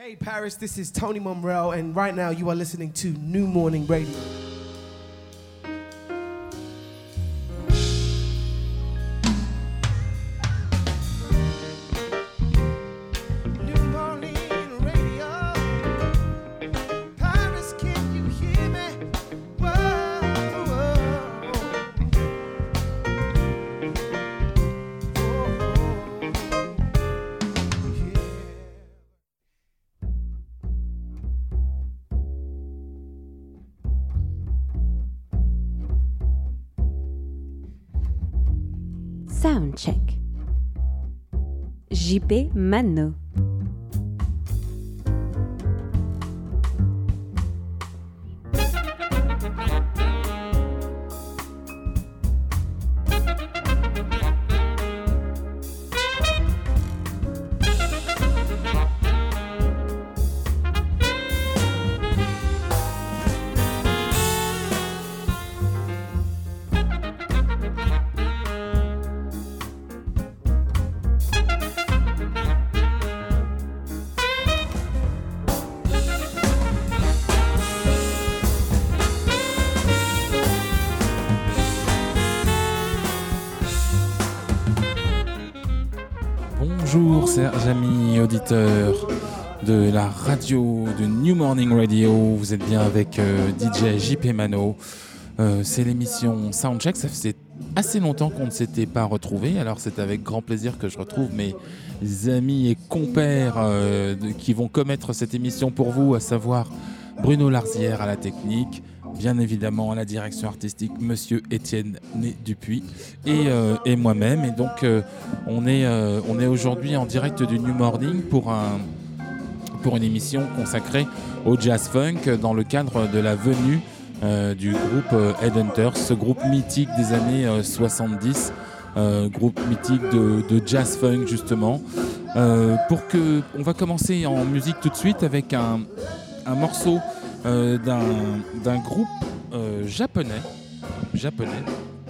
Hey Paris, this is Tony Monreal, and right now you are listening to New Morning Radio. Mano. Auditeurs de la radio de New Morning Radio. Vous êtes bien avec euh, DJ JP Mano. Euh, c'est l'émission Soundcheck. Ça faisait assez longtemps qu'on ne s'était pas retrouvés. Alors c'est avec grand plaisir que je retrouve mes amis et compères euh, qui vont commettre cette émission pour vous, à savoir Bruno Larzière à la technique, bien évidemment la direction artistique, Monsieur Étienne Né Dupuis et, euh, moi-même. Et donc euh, on est, euh, on est aujourd'hui en direct du New Morning pour, un, pour une émission consacrée au jazz funk dans le cadre de la venue du groupe Headhunters, ce groupe mythique des années euh, 70, euh, groupe mythique de, jazz funk justement. Pour que, on va commencer en musique tout de suite avec un, morceau d'un d'un groupe euh, japonais, japonais,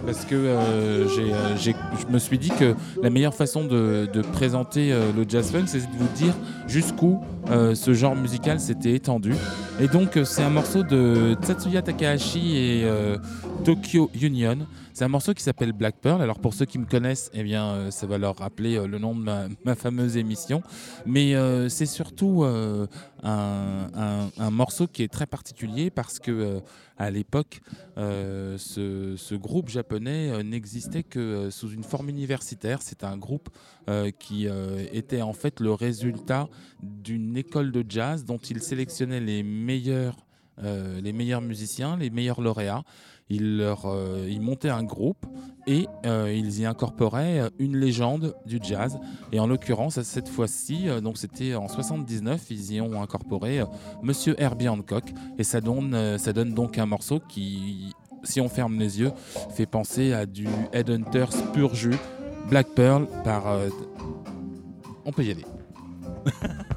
parce que euh, euh, je me suis dit que la meilleure façon de, présenter euh, le jazz funk, c'est de vous dire jusqu'où ce genre musical s'était étendu. Et donc, c'est un morceau de Tatsuya Takahashi et Tokyo Union. C'est un morceau qui s'appelle Black Pearl. Alors, pour ceux qui me connaissent, eh bien, ça va leur rappeler le nom de ma, fameuse émission. Mais c'est surtout un, morceau qui est très particulier parce que à l'époque, euh, ce, groupe japonais euh, n'existait que euh, sous une forme universitaire. C'est un groupe qui était en fait le résultat d'une école de jazz dont il sélectionnait les meilleurs, les meilleurs musiciens, les meilleurs lauréats. Il leur, euh, ils montaient un groupe et euh, ils y incorporaient euh, une légende du jazz. Et en l'occurrence, cette fois-ci, donc c'était en 79, ils y ont incorporé Monsieur Herbie Hancock. Et ça donne, ça donne donc un morceau qui, si on ferme les yeux, fait penser à du Headhunters pur jus, Black Pearl par. on peut y aller.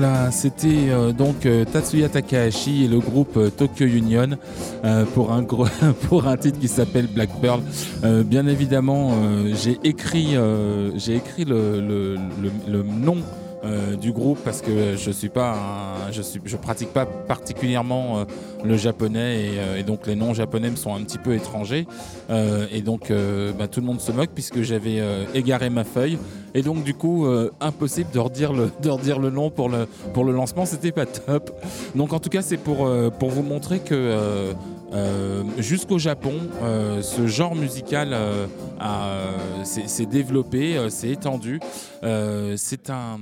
Voilà, c'était euh, donc euh, Tatsuya Takahashi et le groupe euh, Tokyo Union pour, un titre qui s'appelle Black Pearl. Bien évidemment, j'ai écrit, écrit le, nom du groupe parce que je suis pas, je pratique pas particulièrement le japonais et, donc les noms japonais me sont un petit peu étrangers et donc bah, tout le monde se moque puisque j'avais égaré ma feuille et donc du coup euh, impossible de redire le, de redire le nom pour le, pour le lancement, c'était pas top. Donc en tout cas c'est pour, euh, pour vous montrer que euh, jusqu'au Japon, ce genre musical euh, s'est développé, s'est étendu. C'est un,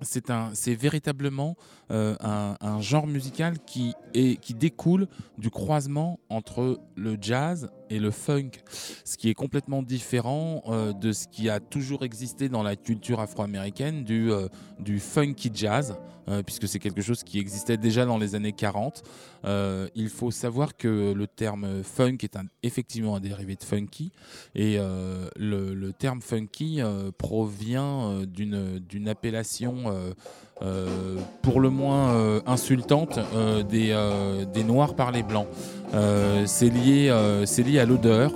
c'est un, c'est véritablement un, un genre musical qui est, qui découle du croisement entre le jazz et le funk, ce qui est complètement différent euh, de ce qui a toujours existé dans la culture afro-américaine du, euh, du funky jazz, euh, puisque c'est quelque chose qui existait déjà dans les années 40. Euh, il faut savoir que le terme funk est effectivement un dérivé de funky, et euh, le, le terme funky euh, provient euh, d'une appellation euh, euh, pour le moins euh, insultante euh, des, euh, des noirs par les blancs. Euh, c'est lié, euh, lié à l'odeur.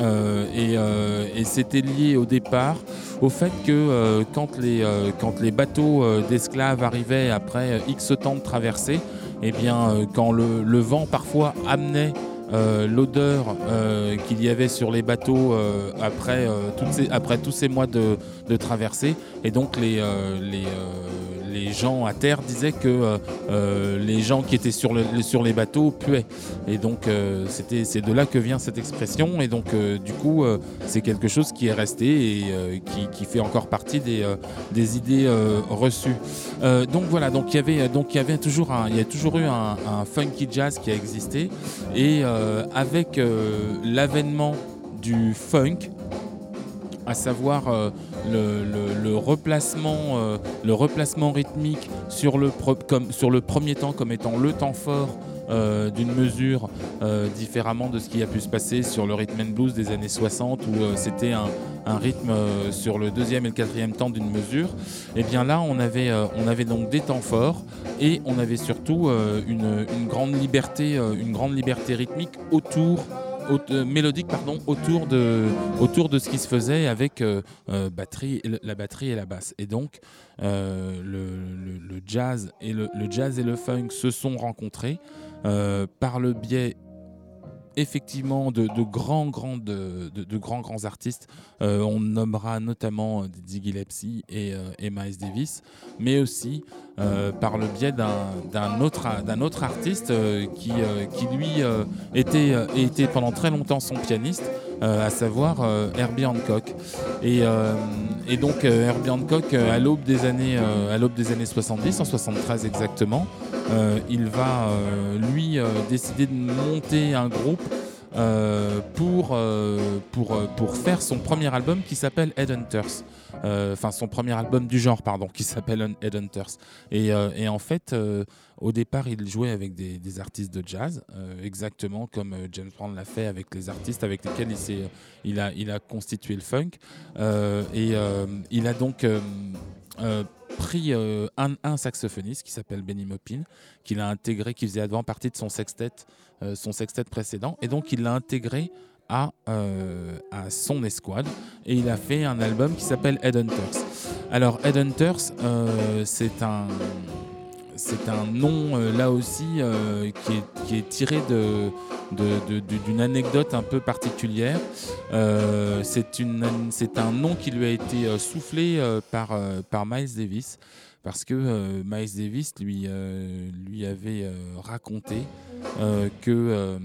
euh, et euh, c'était lié au départ au fait que euh, quand, les, euh, quand les bateaux euh, d'esclaves arrivaient après euh, X temps de traversée, eh bien, euh, quand le, vent parfois amenait euh, l'odeur euh, qu'il y avait sur les bateaux euh, après, euh, après tous ces mois de, de traversée. Et donc les, euh, les, euh, les gens à terre disaient que euh, euh, les gens qui étaient sur, le- sur les bateaux puaient. Et donc euh, c'était c'est de là que vient cette expression. Et donc du coup c'est quelque chose qui est resté et qui, fait encore partie des, idées reçues. Donc voilà, donc il y avait toujours a toujours eu un, un funky jazz qui a existé et avec l'avènement du funk, à savoir euh, le replacement rythmique sur le, premier temps comme étant le temps fort euh, d'une mesure, euh, différemment de ce qui a pu se passer sur le rhythm and blues des années 60 où c'était un, rythme sur le deuxième et le quatrième temps d'une mesure. Et bien là, on avait, on avait donc des temps forts et on avait surtout une, grande liberté, rythmique autour au- euh, mélodique pardon autour de autour de ce qui se faisait avec euh, euh, batterie la batterie et la basse. Et donc le, le- jazz et le, jazz et le funk se sont rencontrés par le biais effectivement de, grands grands de, grands grands artistes. Euh, on nommera notamment euh, Dizzy Gillespie et, euh, Miles Davis mais aussi euh, par le biais d'un autre artiste qui lui était était pendant très longtemps son pianiste à savoir Herbie Hancock. Et, donc Herbie Hancock à l'aube des années à des années 70 en 73 exactement il va euh, lui euh, décider de monter un groupe euh, pour, euh, pour, euh, pour faire son premier album qui s'appelle Headhunters. Euh, Enfin, son premier album du genre, pardon, qui s'appelle Un- Headhunters. Et, euh, et en fait, euh, au départ, il jouait avec des, artistes de jazz, euh, exactement comme euh, James Brown l'a fait avec les artistes avec lesquels il, il, a, il a constitué le funk. Euh, et euh, il a donc euh, euh, pris euh, un, saxophoniste qui s'appelle Benny Maupin, qu'il a intégré, qui faisait avant partie de son sextet, euh, son sextet précédent, et donc il l'a intégré à, euh, à son escouade, et il a fait un album qui s'appelle Headhunters. Alors Headhunters, c'est un c'est un nom euh, là aussi euh, qui, est, tiré d'une anecdote un peu particulière. Euh, c'est, un nom qui lui a été soufflé par, Miles Davis parce que Miles Davis lui, lui avait raconté que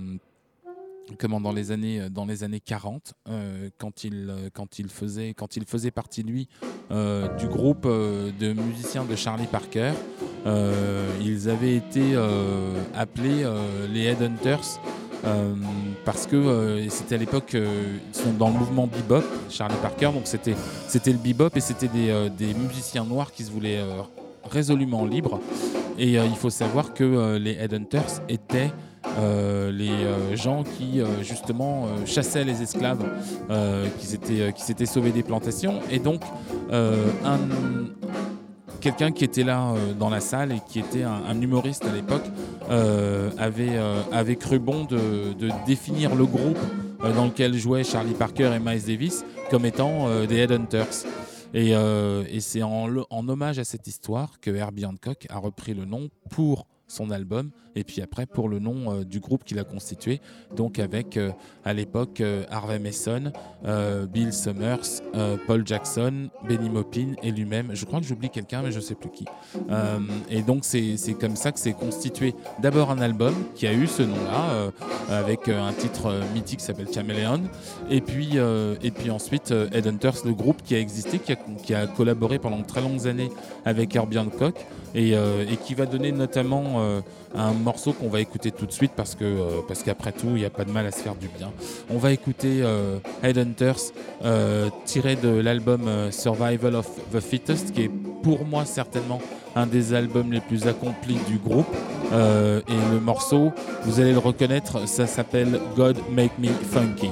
comment dans les années dans les années 40 euh, quand il quand il faisait quand il faisait partie lui du groupe de musiciens de Charlie Parker ils avaient été euh, appelés euh, les Headhunters euh, parce que euh, c'était à l'époque euh, ils sont dans le mouvement bebop Charlie Parker donc c'était c'était le bebop et c'était des, euh, musiciens noirs qui se voulaient euh, résolument libres. Et euh, il faut savoir que euh, les Headhunters étaient euh, les euh, gens qui euh, justement euh, chassaient les esclaves euh, qui s'étaient euh, qui s'étaient sauvés des plantations. Et donc euh, un quelqu'un qui était là euh, dans la salle et qui était un, humoriste à l'époque euh, avait, euh, avait cru bon de, définir le groupe dans lequel jouaient Charlie Parker et Miles Davis comme étant des Headhunters. Et, c'est en hommage à cette histoire que Herbie Hancock a repris le nom pour son album et puis après pour le nom euh, du groupe qu'il a constitué donc avec euh, à l'époque euh, Harvey Mason, Bill Summers, Paul Jackson, Benny Maupin et lui-même. Je crois que j'oublie quelqu'un mais je sais plus qui. Et donc c'est c'est comme ça que s'est constitué d'abord un album qui a eu ce nom-là avec un titre mythique qui s'appelle Chameleon et puis et puis ensuite Headhunters, le groupe qui a existé, qui a, qui a collaboré pendant de très longues années avec Herbie Hancock et, euh, et qui va donner notamment euh, un morceau qu'on va écouter tout de suite parce que euh, parce qu'après tout il n'y a pas de mal à se faire du bien. On va écouter Headhunters tiré de l'album Survival of the Fittest qui est pour moi certainement un des albums les plus accomplis du groupe et le morceau vous allez le reconnaître ça s'appelle God Make Me Funky.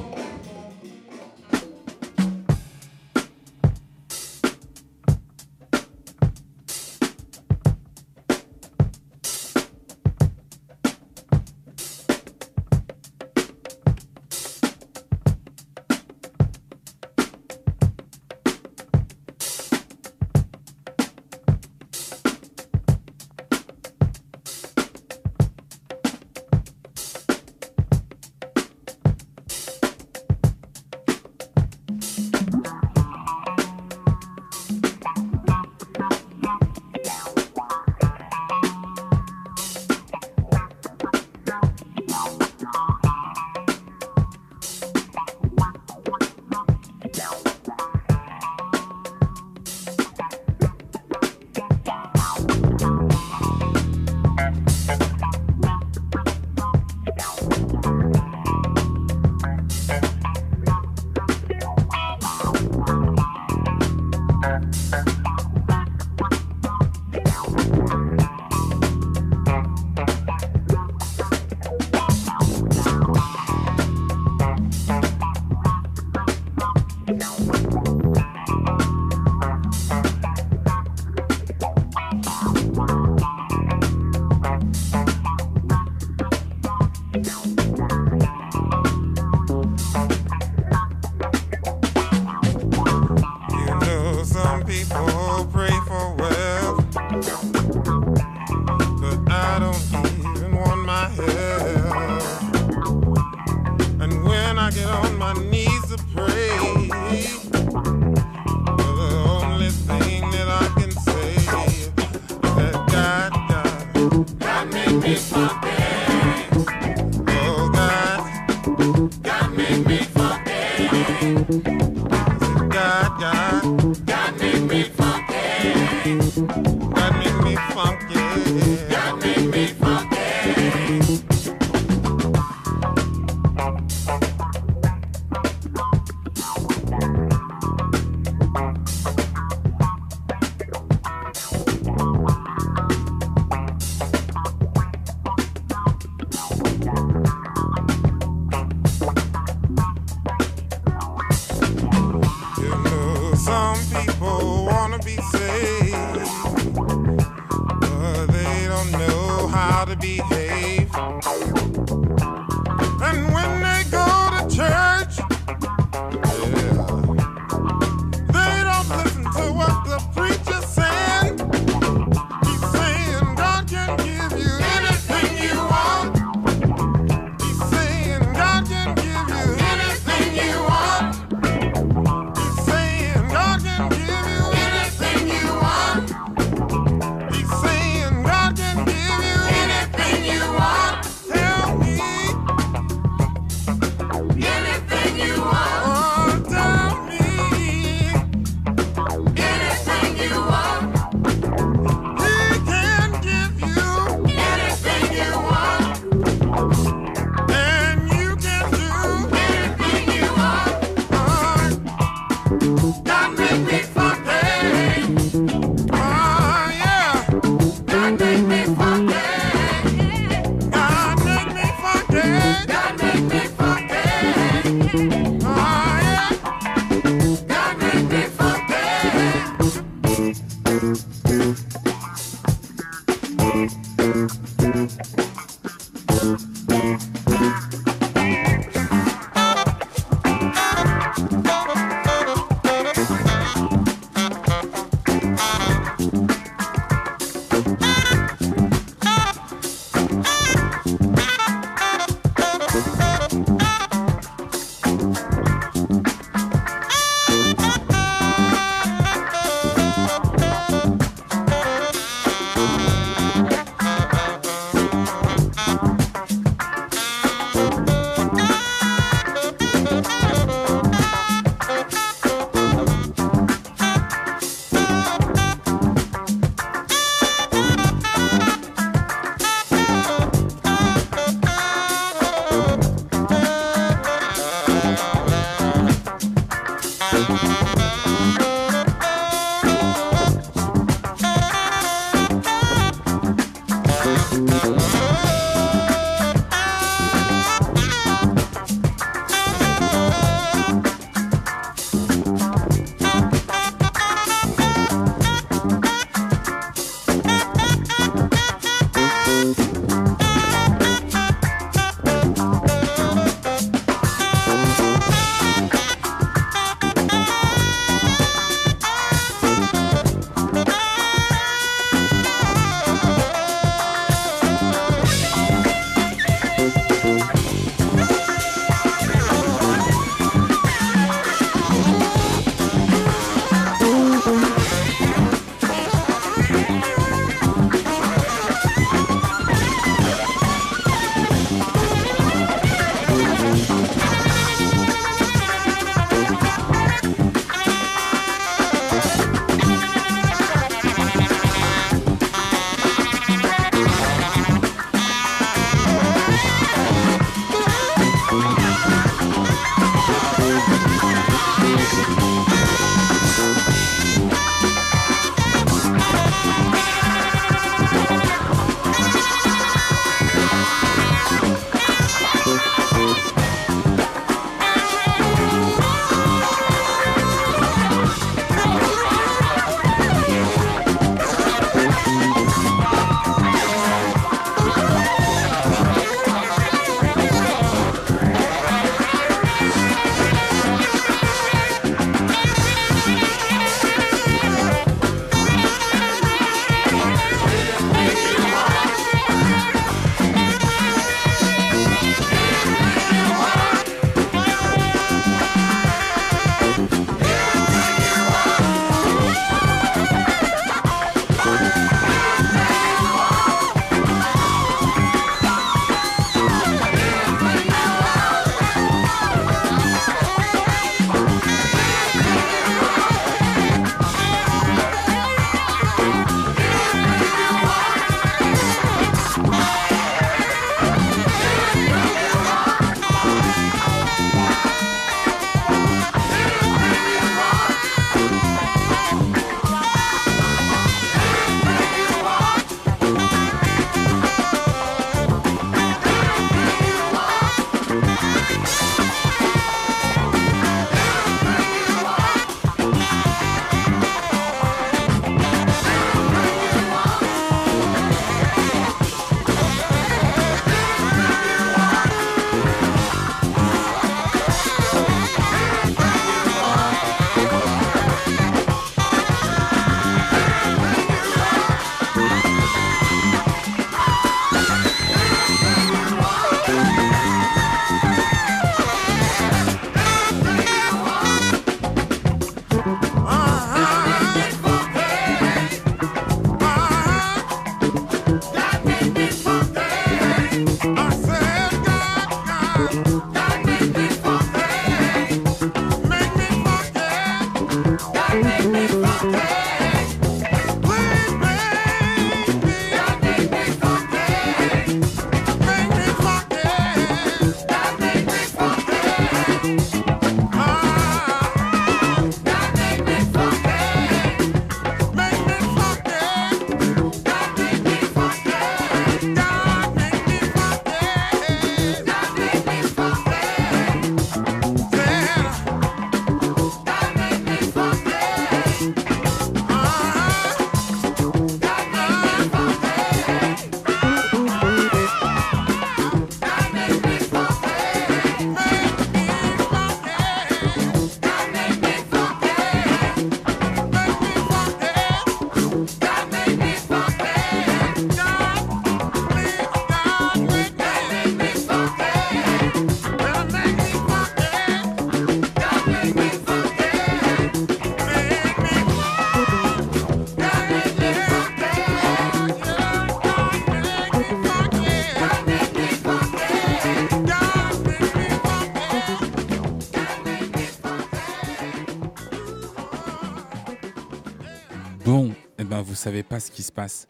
Savez pas ce qui se passe.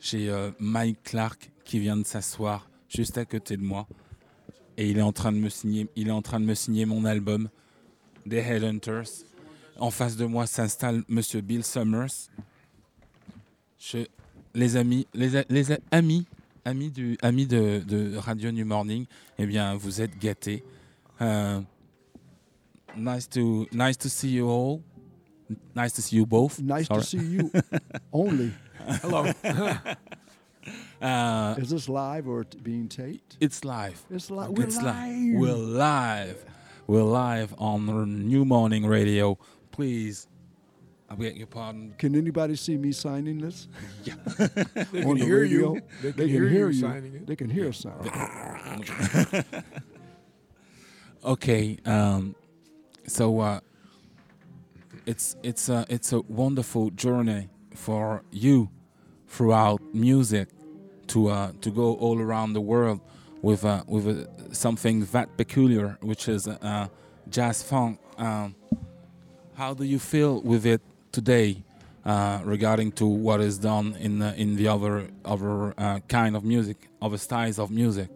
J'ai euh, Mike Clark qui vient de s'asseoir juste à côté de moi et il est en train de me signer, il est en train de me signer mon album des Headhunters. En face de moi s'installe Monsieur Bill Summers. Les amis, les, amis, amis du, amis de, de Radio New Morning, eh bien vous êtes gâtés. Euh, nice to, nice to see you all. Nice to see you both. Nice Sorry. to see you only. Hello. Uh, Is this live or t- being taped? it's live. It's li- we're it's li- live. We're live. We're live on the New Morning Radio. Please, I beg your pardon. Can anybody see me signing this? They On can the hear radio? you. They can, They hear, you you. signing it. They can hear us signing. Okay. Um, so uh, it's it's a it's a wonderful journey for you throughout music to uh, to go all around the world with uh, with uh, something that peculiar, which is uh, jazz funk. Um, how do you feel with it today, uh, regarding to what is done in the, in the other other uh, kind of music, other styles of music?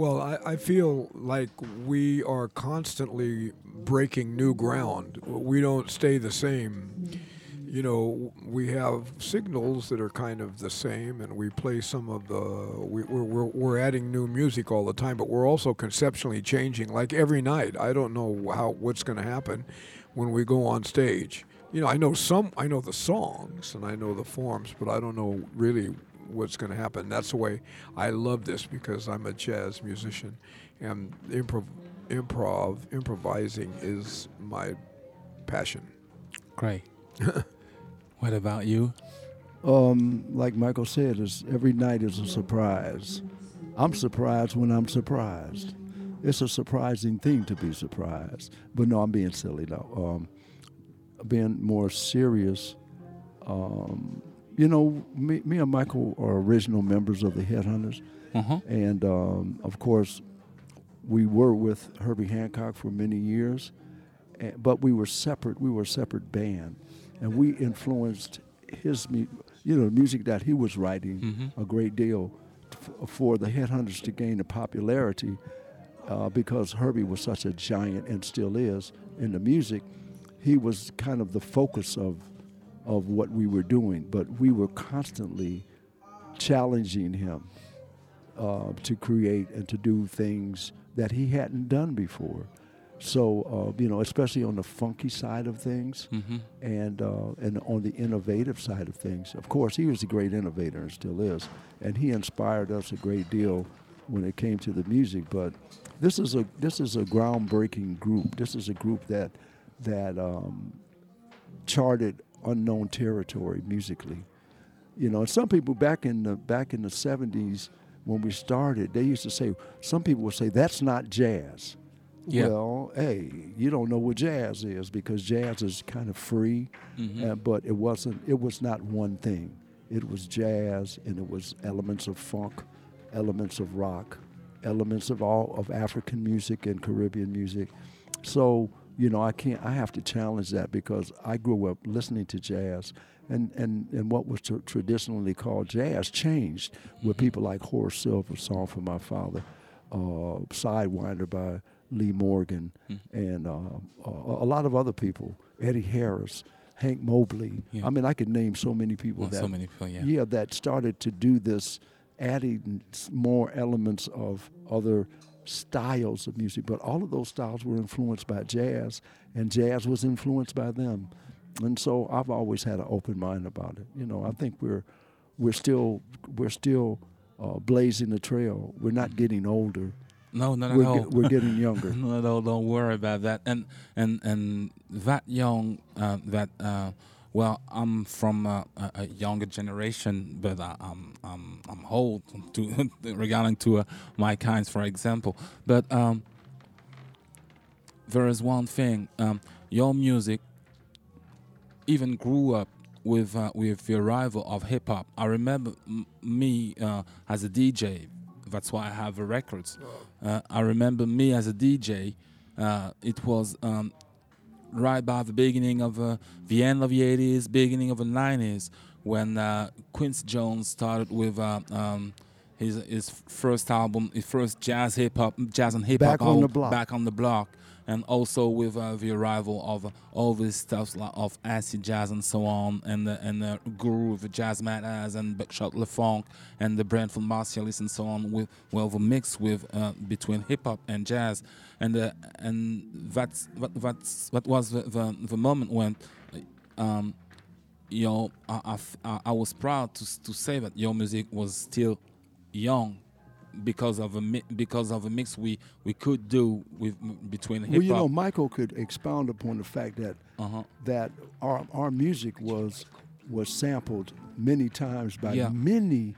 Well, I, I feel like we are constantly breaking new ground. We don't stay the same. Mm-hmm. You know, we have signals that are kind of the same, and we play some of the. We, we're, we're, we're adding new music all the time, but we're also conceptually changing. Like every night, I don't know how what's going to happen when we go on stage. You know, I know some, I know the songs and I know the forms, but I don't know really what's going to happen. That's the way I love this because I'm a jazz musician, and improv, improv, improvising is my passion. Great. what about you? Um, like Michael said, is every night is a surprise. I'm surprised when I'm surprised. It's a surprising thing to be surprised. But no, I'm being silly now. Um, being more serious. Um, you know, me, me and Michael are original members of the Headhunters, Uh-huh. and um, of course, we were with Herbie Hancock for many years, but we were separate. We were a separate band, and we influenced his, you know, music that he was writing Mhm. a great deal f- for the Headhunters to gain the popularity uh, because Herbie was such a giant and still is in the music. He was kind of the focus of of what we were doing, but we were constantly challenging him uh, to create and to do things that he hadn't done before. So uh, you know, especially on the funky side of things, Mm-hmm. and uh, and on the innovative side of things. Of course, he was a great innovator and still is, and he inspired us a great deal when it came to the music. But this is a this is a groundbreaking group. This is a group that that um, charted unknown territory musically. You know, and some people back in the back in the '70s when we started, they used to say some people would say that's not jazz. Yeah. Well, hey, you don't know what jazz is because jazz is kind of free, uh, but it wasn't. It was not one thing. It was jazz, and it was elements of funk, elements of rock, elements of all of African music and Caribbean music. So you know, I can't. I have to challenge that because I grew up listening to jazz, and and and what was tr- traditionally called jazz changed with people like Horace Silver, "Song for My Father," uh, "Sidewinder" by Lee Morgan, and uh, a, a lot of other people, Eddie Harris. Hank Mobley. Yeah. I mean, I could name so many people that so many people, yeah. yeah, that started to do this, adding more elements of other styles of music. But all of those styles were influenced by jazz, and jazz was influenced by them. And so I've always had an open mind about it. You know, I think we're we're still we're still uh, blazing the trail. We're not getting older. No, not at We're, all. get, we're getting younger. no, at all. Don't worry about that. And and and that young, uh, that uh, well, I'm from uh, a, a younger generation, but I, I'm I'm I'm old to regarding to uh, my kinds, for example. But um, there is one thing. Um, your music even grew up with uh, with the arrival of hip hop. I remember m- me uh, as a DJ. That's why I have the records. Uh, I remember me as a DJ. Uh, it was um, right by the beginning of uh, the end of the 80s, beginning of the 90s, when uh, Quincy Jones started with uh, um, his his first album, his first jazz hip hop, jazz and hip hop Back on the album, Block. back on the block, and also with uh, the arrival of all this stuff like, of acid jazz and so on, and the, and the groove, Jazzmatazz, and Buckshot LeFonque, and the Branford Marsalis and so on. With well, the mix with uh, between hip hop and jazz, and uh, and that's what that's what was the, the, the moment when. Um, you know, I, I- I was proud to to say that your music was still young because of a mi- because of a mix we we could do with between hip hop. Well, you know, Michael could expound upon the fact that uh-huh. that our our music was was sampled many times by Yeah. many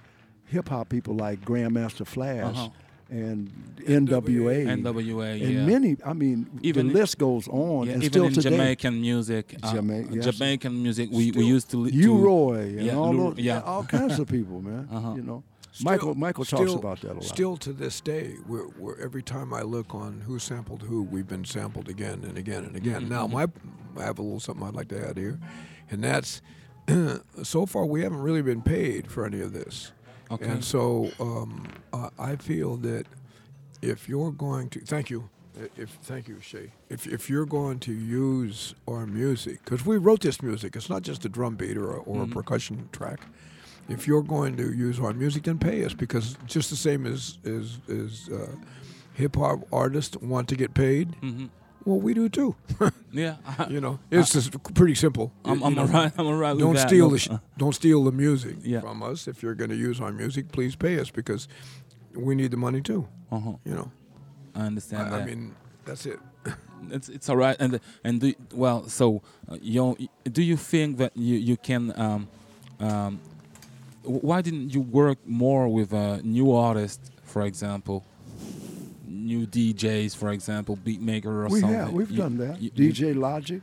hip hop people like Grandmaster Flash Uh-huh. and NWA, NWA, and yeah. many. I mean, Even- the list goes on, Yeah, and even still in today. Jamaican music, uh, Jama- yes. Jamaican music, we, we used to li- you to- Roy and all those, yeah. all kinds of people, man. Uh-huh. You know, Still- Michael Michael talks still- about that a lot. Still to this day, we're, we're, every time I look on who sampled who, we've been sampled again and again and again. Now, my I have a little something I'd like to add here, and that's so far we haven't really been paid for any of this. Okay. And so um, I I feel that if you're going to, thank you. If thank you, Shay. If if you're going to use our music, because we wrote this music, it's not just a drum beat or a, or a percussion track. If you're going to use our music, then pay us because just the same as as, as uh, hip hop artists want to get paid, Mhm. well, we do too. Yeah, you know, it's just pretty simple. I'm, I'm alright. I'm alright with don't that. steal the sh- don't steal the music Yeah. from us. If you're going to use our music, please pay us because we need the money too. uh-huh. You know, I understand I, that. I mean, that's it. it's it's all right and and do, well so uh, you do you think that you you can um, um, why didn't you work more with a new artists, for example new DJs for example beatmaker or we something have we've You- done that. you- you- DJ Logic.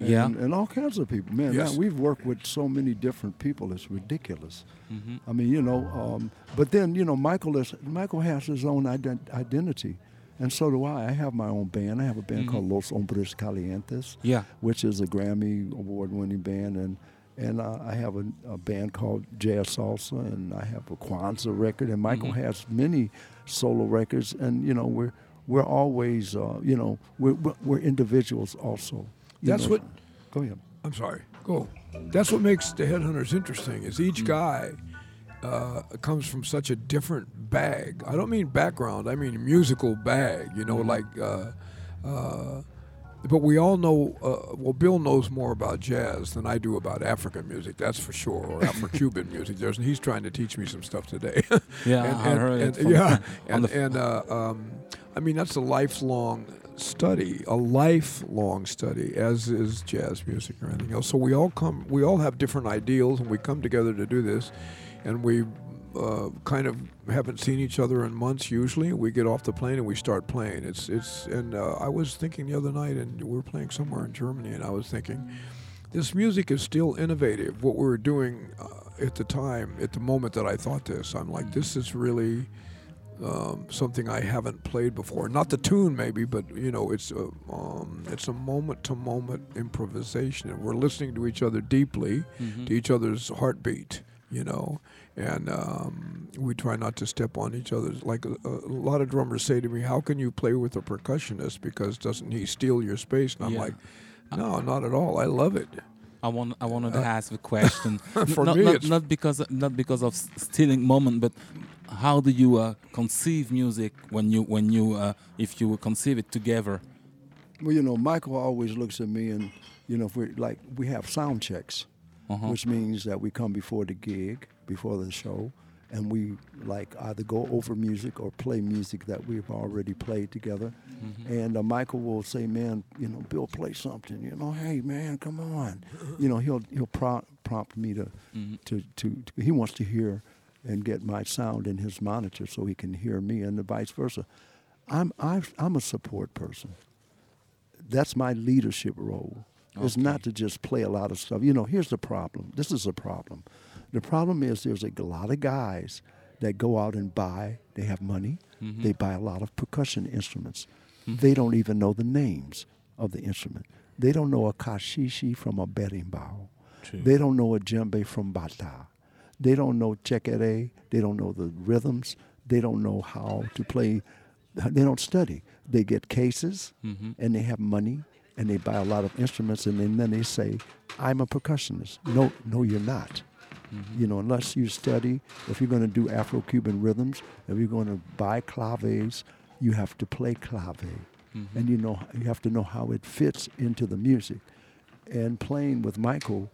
And, Yeah. and all kinds of people, man. Yes. man, we've worked with so many different people. It's ridiculous. Mhm. I mean, you know, um, but then you know, Michael is Michael has his own ident- identity, and so do I. I have my own band. I have a band called Los Hombres Calientes, yeah which is a Grammy award-winning band, and and uh, I have a, a band called Jazz Salsa, and I have a Kwanzaa record, and Michael has many solo records, and you know, we're we're always, uh, you know, we're we're, individuals also. That's know. what- Go ahead. I'm sorry. Go. That's what makes the headhunters interesting. Is each guy uh, comes from such a different bag. I don't mean background. I mean musical bag. You know, like. But we all know. Uh, well, Bill knows more about jazz than I do about African music. That's for sure, or Afro-Cuban music. There's, he's trying to teach me some stuff today. Yeah, and, I and- heard and- yeah, and, and uh, um, I mean that's a lifelong study, a lifelong study, as is jazz music or anything else. So we all come, we all have different ideals, and we come together to do this, and we uh, kind of haven't seen each other in months. Usually, we get off the plane and we start playing. It's it's, and uh, I was thinking the other night, and we're playing somewhere in Germany, and I was thinking. This music is still innovative. What we were doing uh, at the time, at the moment that I thought this, I'm like, this is really um, something I haven't played before. Not the tune, maybe, but you know, it's a um, it's a moment to moment improvisation, and we're listening to each other deeply, Mhm. to each other's heartbeat. You know, and um, we try not to step on each other's. Like a, a lot of drummers say to me, "How can you play with a percussionist? Because doesn't he steal your space?" And I'm Yeah. like, "No, not at all. I love it." I want I wanted to ask the question Uh, For not, me, not, it's- not because not because of stealing moment, but how do you uh, conceive music when you when you uh, if you conceive it together? Well, you know, Michael always looks at me and, you know, if we're like, we have sound checks, Uh-huh. which means that we come before the gig, before the show, and we like either go over music or play music that we've already played together. And uh, Michael will say, "Man, you know, Bill, play something. You know, hey, man, come on. You know, he'll he'll prompt prompt me to to, to to he wants to hear and get my sound in his monitor so he can hear me, and the vice versa. I'm I've, I'm a support person that's my leadership role. It's not to just play a lot of stuff. You know, here's the problem. This is a problem. The problem is there's a lot of guys that go out and buy. They have money. They buy a lot of percussion instruments. They don't even know the names of the instrument. They don't know a caxixi from a berimbau. They don't know a djembe from bata. They don't know chekere. They don't know the rhythms. They don't know how to play. They don't study. They get cases Mhm. and they have money and they buy a lot of instruments and then, then they say, I'm a percussionist. No, no, you're not. You know, unless you study, if you're going to do Afro-Cuban rhythms, if you're going to buy claves, you have to play clave, mm-hmm. and you know you have to know how it fits into the music. And playing with Michael,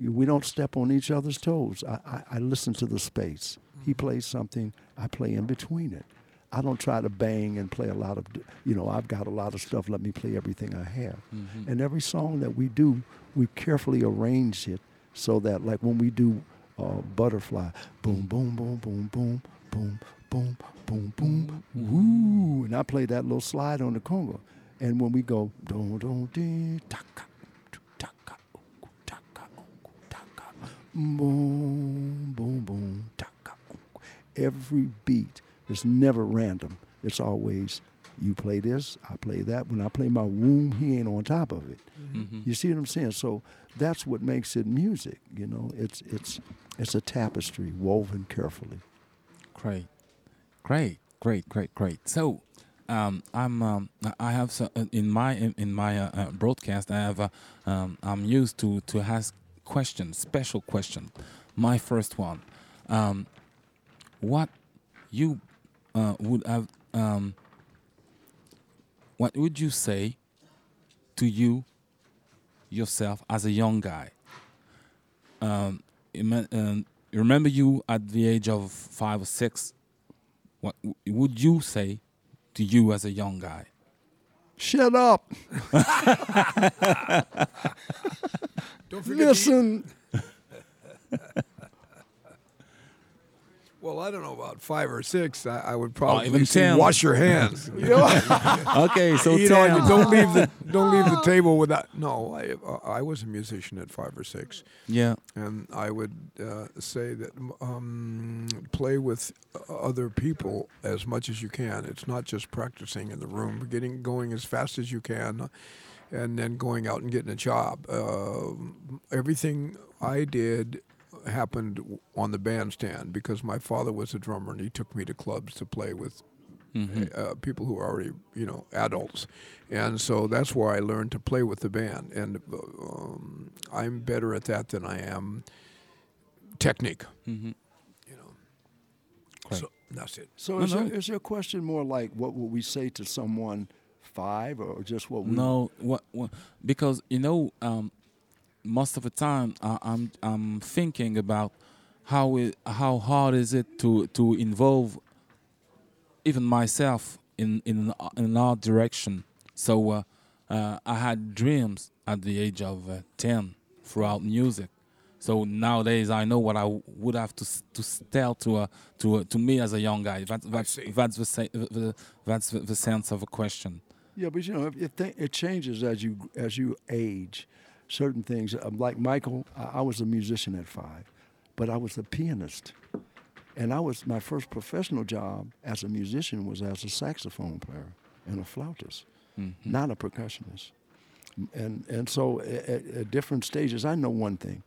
we don't step on each other's toes. I, I, I listen to the space. He mm-hmm. plays something, I play in between it. I don't try to bang and play a lot of, you know, I've got a lot of stuff. Let me play everything I have. Mm-hmm. And every song that we do, we carefully arrange it so that, like when we do uh, Butterfly, boom, boom, boom, boom, boom, boom, boom, boom, boom, woo, and I play that little slide on the conga. And when we go, don, don, dee, taka, taka, uku, taka, uku, taka, boom, boom, boom, taka, uku. every beat is never random. It's always you play this, I play that. When I play my womb, he ain't on top of it. Mhm. You see what I'm saying? So that's what makes it music. You know, it's it's it's a tapestry woven carefully. Great, great, great, great, great. So, um, I'm um, I have so, uh, in my in, in my uh, uh, broadcast I have uh, um, I'm used to to ask questions, special questions. My first one, um, what you uh, would have um, what would you say to you yourself as a young guy? Um, um, remember you at the age of five or six. What would you say to you as a young guy? Shut up. Don't forget. To eat. Listen. Well, I don't know about five or six. I, I would probably even say 10. wash your hands. okay, so you know, you don't leave the don't leave the table without. No, I I was a musician at five or six, yeah, and I would uh, say that um, play with other people as much as you can. It's not just practicing in the room, getting going as fast as you can, and then going out and getting a job. Uh, everything I did happened on the bandstand because my father was a drummer and he took me to clubs to play with uh, people who are already you know adults, and so that's where I learned to play with the band. And um, I'm better at that than I am technique. hmm You know, Great. so that's it. So No, is, no. Your, is your question more like what would we say to someone five or just what we No, what, what? Because you know, um, most of the time I, I'm I'm thinking about how it, how hard is it to to involve even myself in in an, in an art direction. So uh, uh, I had dreams at the age of uh, ten throughout music. So nowadays I know what I w- would have to s- to tell to uh, to uh, to me as a young guy. That, that's that's the, sa- the, that's the, the sense of a question. Yeah, but you know, it, it changes as you as you age. Certain things, um, like Michael, I, was a musician at five, but I was a pianist, and I was my first professional job as a musician was as a saxophone player and a flautist, not a percussionist. And and so at, at different stages, I know one thing.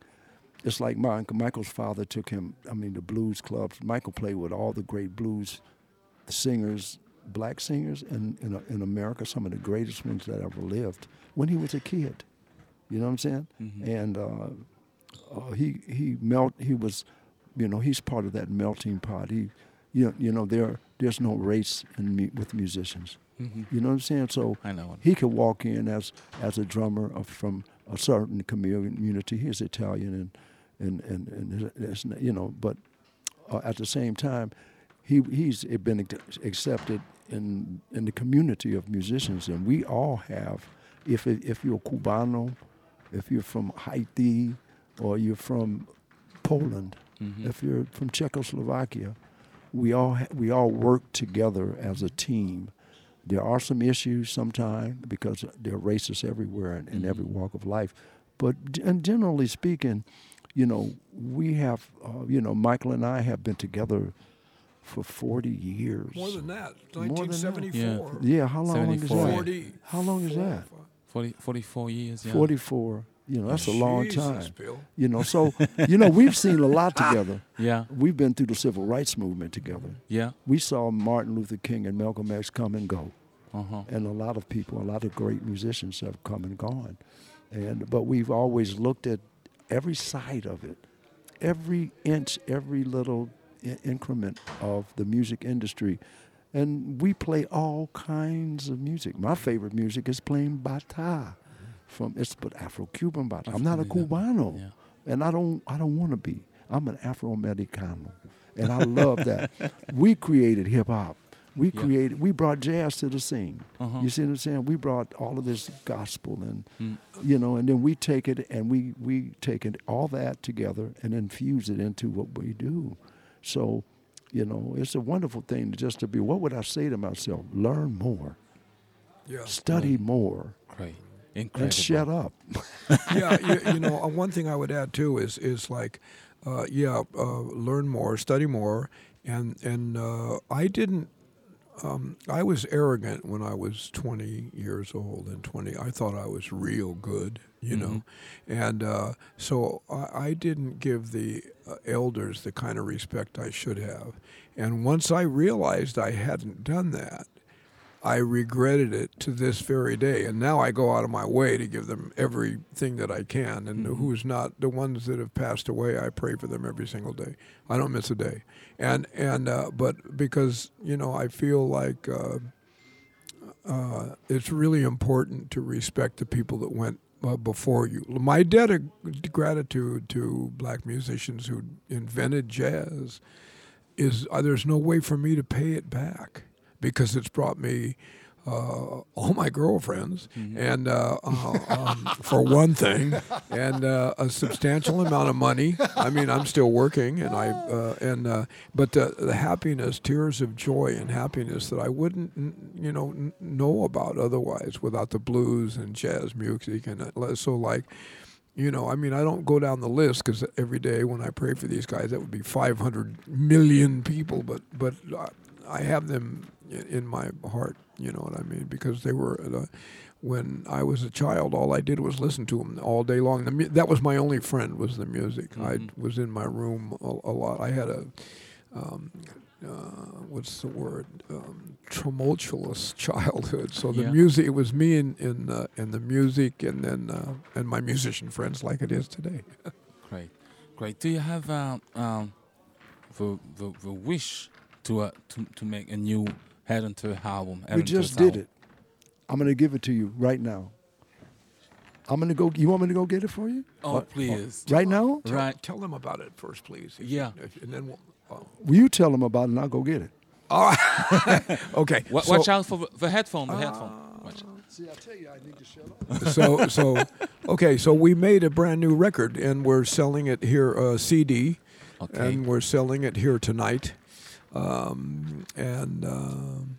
It's like my uncle Michael's father took him. I mean, the blues clubs. Michael played with all the great blues singers, black singers in, in, in America, some of the greatest ones that ever lived, when he was a kid. You know what I'm saying? And uh, uh, he he melt. He was, you know, he's part of that melting pot. He, you know, you know, there there's no race in me, with musicians. You know what I'm saying? So I know he could walk in as as a drummer of, from a certain community. He's Italian and and and, and you know, but uh, at the same time, he he's been accepted in in the community of musicians, and we all have. If if you're Cubano, if you're from Haiti, or you're from Poland, if you're from Czechoslovakia, we all ha- we all work together as a team. There are some issues sometimes because there are racists everywhere in, in every walk of life, but g- and generally speaking, you know, we have, uh, you know, Michael and I have been together for 40 years. More than that, More than that. 1974. Yeah, how long is that? 40. How long is that? 40, 44 years. Yeah. 44. You know, that's a long Jesus, time. Bill. You know, so you know we've seen a lot together. Yeah. We've been through the civil rights movement together. Yeah. We saw Martin Luther King and Malcolm X come and go. Uh huh. and a lot of people, a lot of great musicians have come and gone. And but we've always looked at every side of it, every inch, every little I- increment of the music industry. And we play all kinds of music. My favorite music is playing bata, from it's but Afro-Cuban bata. I'm not a Cubano, yeah. and I don't I don't want to be. I'm an Afro-Americano, and I love that. We created hip hop. We Yeah. created. We brought jazz to the scene. Uh-huh. You see what I'm saying? We brought all of this gospel and Mm. you know, and then we take it and we we take it all that together and infuse it into what we do. So, you know, it's a wonderful thing just to be. What would I say to myself? Learn more, Yeah. study more, Great. Incredible. and shut up. yeah, you, you know, uh, one thing I would add too is is like, uh, yeah, uh, learn more, study more, and and uh, I didn't. Um, I was arrogant when I was 20 years old and 20. I thought I was real good, you know, and uh, so I, I didn't give the uh, elders the kind of respect I should have. And once I realized I hadn't done that, I regretted it to this very day. And now I go out of my way to give them everything that I can. And who's not the ones that have passed away, I pray for them every single day. I don't miss a day. And and uh, but because you know I feel like uh, uh, it's really important to respect the people that went uh, before you. My debt of gratitude to black musicians who invented jazz is uh, there's no way for me to pay it back because it's brought me uh, all my girlfriends, and uh, uh, um, for one thing, and uh, a substantial amount of money. I mean, I'm still working, and I uh, and uh, but the, the happiness, tears of joy and happiness that I wouldn't, n- you know, n- know about otherwise without the blues and jazz music, and uh, so like you know, I mean, I don't go down the list because every day when I pray for these guys, that would be 500 million people. But but I have them in my heart. You know what I mean? Because they were uh, when I was a child, all I did was listen to them all day long. The, mu- that was my only friend was the music. I Mhm. was in my room a, a lot. I had a um, uh, what's the word? Um, tumultuous childhood. So the Yeah. music, it was me and and, uh, and the music, and then uh, and my musician friends, like it is today. Great, great. Do you have uh, um, the, the the wish to uh, to to make a new Headhunter album? We just did it. I'm gonna give it to you right now. I'm gonna go. You want me to go get it for you? Oh, Uh, please. Right now? Tell, Right. Tell them about it first, please. If- Yeah. if- and then we'll. Oh. Will you tell them about it and I'll go get it? All right. okay. Wa- so- watch out for the- the headphone. The headphone. Watch. See, I tell you, I need to shut up. so so okay so we made a brand new record and we're selling it here uh, cd Okay. and we're selling it here tonight um, and um,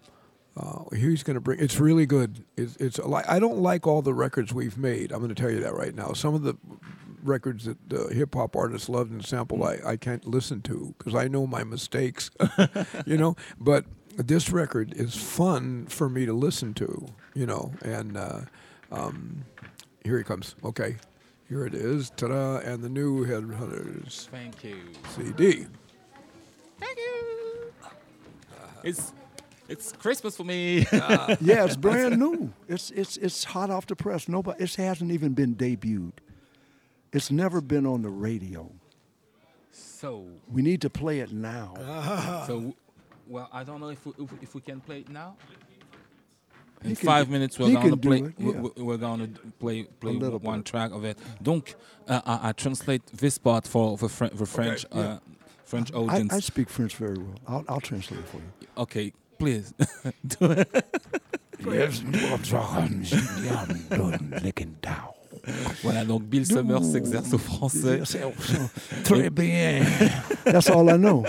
uh, he's going to bring it's really good. It's, it's like i don't like all the records we've made i'm going to tell you that right now. Some of the records that uh, hip-hop artists loved and sampled I, I can't listen to because i know my mistakes you know? But this record is fun for me to listen to you know? And uh, um, here he comes. Okay. Here it is. Ta-da. And the new headhunters Thank you. cd It's it's Christmas for me. yeah, it's brand new. It's it's it's hot off the press. Nobody. It hasn't even been debuted. It's never been on the radio. so We need to play it now. so well, I don't know if we, if, if we can play it now. In can five minutes, we're gonna play. it, yeah. we- We're gonna play play one bit. track of it. Donc, uh, I, I translate this part for the, Fr- the French uh, yeah. French I, audience. I speak French very well. I'll, I'll translate it for you. okay, please. Do it. Voilà, donc Bill Summers s'exerce au français. Très bien. That's all I know.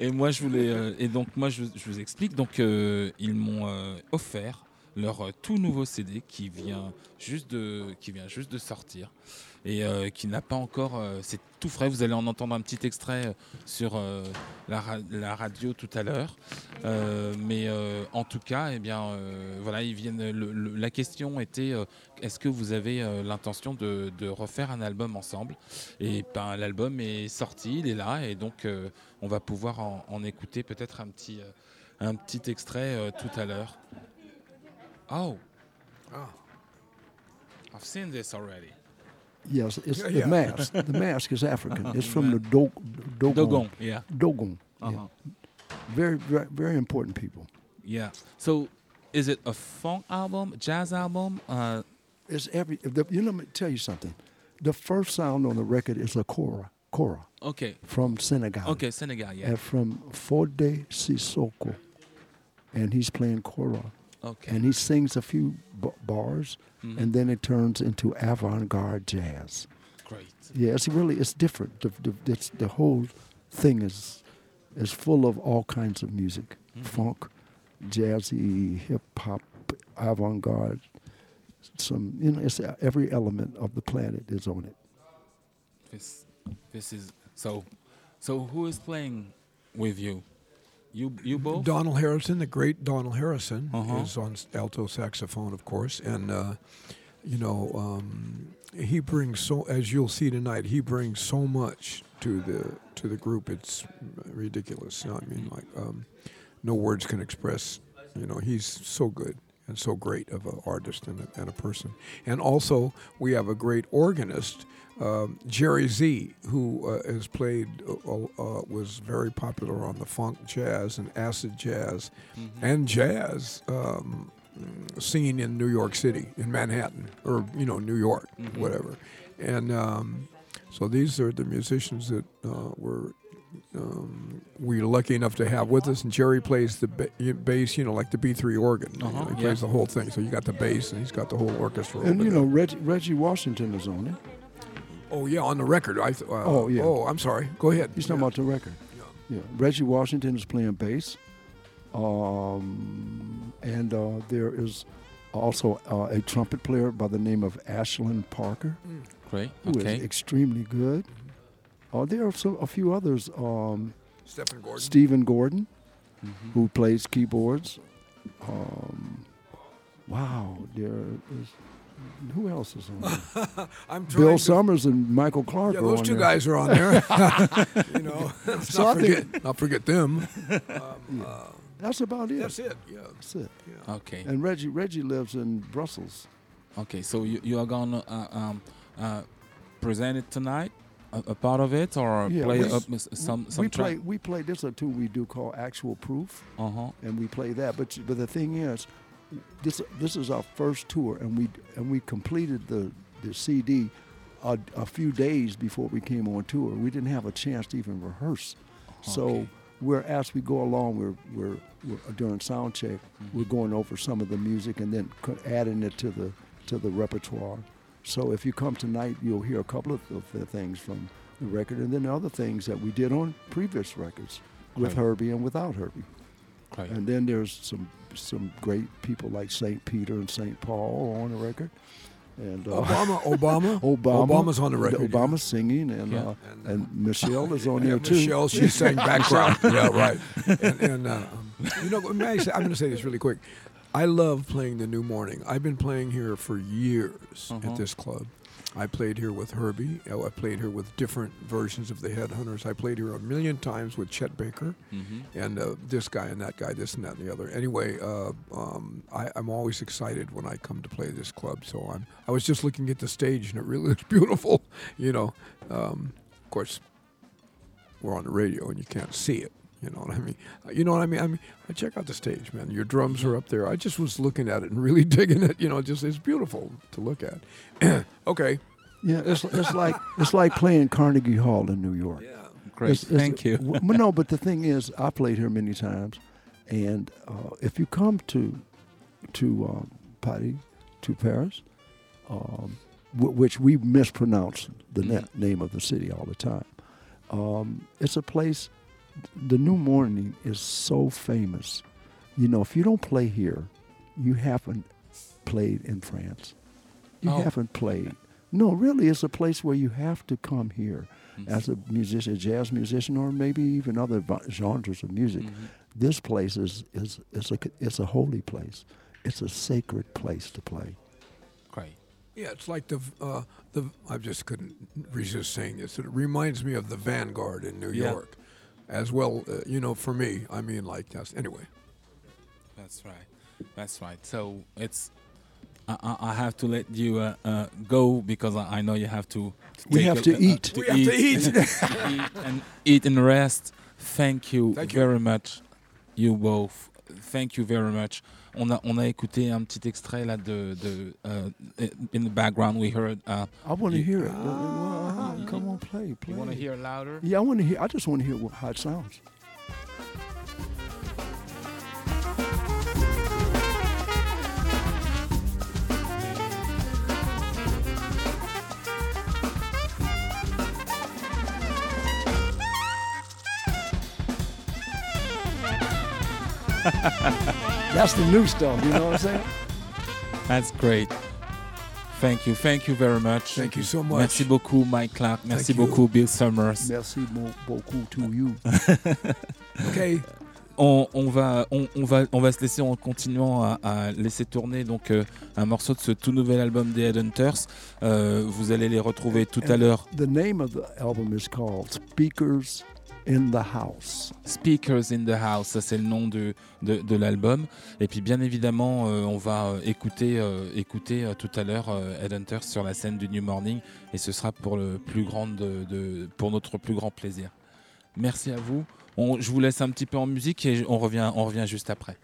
Et moi, je voulais. euh, et donc, moi, je, je vous explique. Donc, euh, ils m'ont euh, offert leur euh, tout nouveau CD qui vient juste de, qui vient juste de sortir et euh, qui n'a pas encore. euh, c'est tout frais. Vous allez en entendre un petit extrait sur la, la radio tout à l'heure. Mais en tout cas, eh bien, voilà, ils viennent. la question était est-ce que vous avez l'intention de, de refaire un album ensemble? Et ben, l'album est sorti, il est là, et donc on va pouvoir en, en écouter peut-être un petit, un petit extrait tout à l'heure. Oh, Ah. I've seen this already. Yes, it's Yeah, the yeah. mask. the mask is African. It's from the Do- Dogon. Dogon, yeah. Dogon. Uh-huh. Very, very, very important people. Yeah. So, is it a funk album, jazz album? Uh, It's every. The, you know, let me tell you something. The first sound on the record is a kora, kora okay. from Senegal. Okay, Senegal, yeah. And from Fode Sissoko, and he's playing kora, Okay. and he sings a few b- bars, Mhm. and then it turns into avant-garde jazz. Great. Yeah, it's really it's different. The the, it's, the whole thing is is full of all kinds of music, Mhm. funk, jazzy, hip hop, avant-garde. Some you know, it's uh, every element of the planet is on it. This, this is so. So, who is playing with you? You, you both. Donald Harrison, the great Donald Harrison, Uh-huh. is on alto saxophone, of course, and uh, you know um, he brings so. As you'll see tonight, he brings so much to the to the group. It's ridiculous. You know, I mean, like um, no words can express. You know, he's so good and so great of an artist and a, and a person. And also, we have a great organist. Um, Jerry Z, who uh, has played, uh, uh, was very popular on the funk jazz and acid jazz and jazz um, scene in New York City, in Manhattan, or you know New York, whatever. And um, so these are the musicians that uh, were um, we're lucky enough to have with us. And Jerry plays the ba- bass, you know, like the B3 organ. You know, Uh-huh, he yeah. plays the whole thing. So you got the bass, and he's got the whole orchestra. And you know Reggie, Reggie Washington is on it. Oh yeah, on the record. I th- uh, Oh, yeah. Oh, I'm sorry. Go ahead. He's talking Yeah. about the record. Yeah, yeah. Reggie Washington is playing bass, um, and uh, there is also uh, a trumpet player by the name of Ashlin Parker, Great. who is Okay. extremely good. Uh, there are so, a few others. Um, Stephen Gordon. Stephen Gordon, Mhm. who plays keyboards. Um, wow, there is. Who else is on there? I'm Bill to- Summers and Michael Clark Yeah, are those on two there. guys are on there. you know, let's So not I think- forget, not forget them. Um, Yeah. uh, That's about it. that's it. Yeah. That's it. yeah. Okay. And Reggie Reggie lives in Brussels. Okay. So you, you are gonna uh, um, uh, present it tonight, a, a part of it, or Yeah, play we- up s- some some we play track? we play this is a tune we do called actual proof Uh huh. and we play that but but the thing is this this is our first tour and we and we completed the the CD a, a few days before we came on tour. We didn't have a chance to even rehearse. So we're as we go along we're we're, we're during sound check. Mm-hmm. we're going over some of the music and then adding it to the to the repertoire. So if you come tonight you'll hear a couple of, of the things from the record and then other things that we did on previous records with Right. Herbie and without Herbie Great. and then there's some some great people like St. Peter and St. Paul on the record. And uh, Obama, Obama, Obama, Obama's on the record. yeah. Singing, and Yeah. uh, And, and Michelle is on Yeah, there too. Michelle, she sang background. yeah, right. And, and uh, um, you know, may I say, I'm going to say this really quick. I love playing the New Morning. I've been playing here for years Uh-huh. at this club. I played here with Herbie. I played here with different versions of the Headhunters. I played here a million times with Chet Baker Mm-hmm. and uh, this guy and that guy, this and that and the other. Anyway, uh, um, I, I'm always excited when I come to play this club. So I'm. I was just looking at the stage and it really looks beautiful. You know, um, of course, we're on the radio and you can't see it. You know what I mean? Uh, You know what I mean? I mean, I check out the stage, man. Your drums are up there. I just was looking at it and really digging it. You know, just it's beautiful to look at. okay. Yeah, it's it's like it's like playing Carnegie Hall in New York. Yeah. Great. It's- it's- Thank you. w- but no, but the thing is, I played here many times, and uh, if you come to to um, Paris, to Paris, um, w- which we mispronounce the na- Mhm. name of the city all the time, um, it's a place. The New Morning is so famous. You know, if you don't play here, you haven't played in France. You Oh. haven't played. No, really, it's a place where you have to come here Mhm. as a musician, a jazz musician, or maybe even other genres of music. Mhm. This place is, is, is a, it's a holy place. It's a sacred place to play. Great. Yeah, it's like the uh, the. I just couldn't resist saying this. It reminds me of the Vanguard in New Yeah. York, as well. Uh, you know, for me, I mean, like that's anyway. That's right. That's right. So it's. I, I I have to let you uh, uh, go because I, I know you have to. We have a- to uh, eat. We have to eat. eat and eat and rest. Thank you Thank you. very much, you both. Thank you very much. On a on a écouté un petit extrait là de de uh, in the background we heard. Uh, I want to hear it. Uh, uh, come on, play, play. you want to hear louder? Yeah, I want to hear. I just want to hear wh- how it sounds. That's the new stuff. You know what I'm saying? That's great. Thank you. Thank you very much. Thank you so much. Merci beaucoup, Mike Clark. Merci Thank you. beaucoup, Bill Summers. Merci beaucoup to you. Okay. On, on va, on, on va, on va se laisser en continuant à, à laisser tourner donc euh, un morceau de ce tout nouvel album des Headhunters. Euh, vous allez les retrouver tout à l'heure. The name of the album is called Speakers in the House. Speakers in the House, ça c'est le nom de, de, l'album. Et puis bien évidemment, euh, on va euh, écouter, euh, écouter tout à l'heure Headhunters sur la scène du New Morning, et ce sera pour le plus grand de- pour notre plus grand plaisir. Merci à vous. On- je vous laisse un petit peu en musique et on revient, on revient juste après.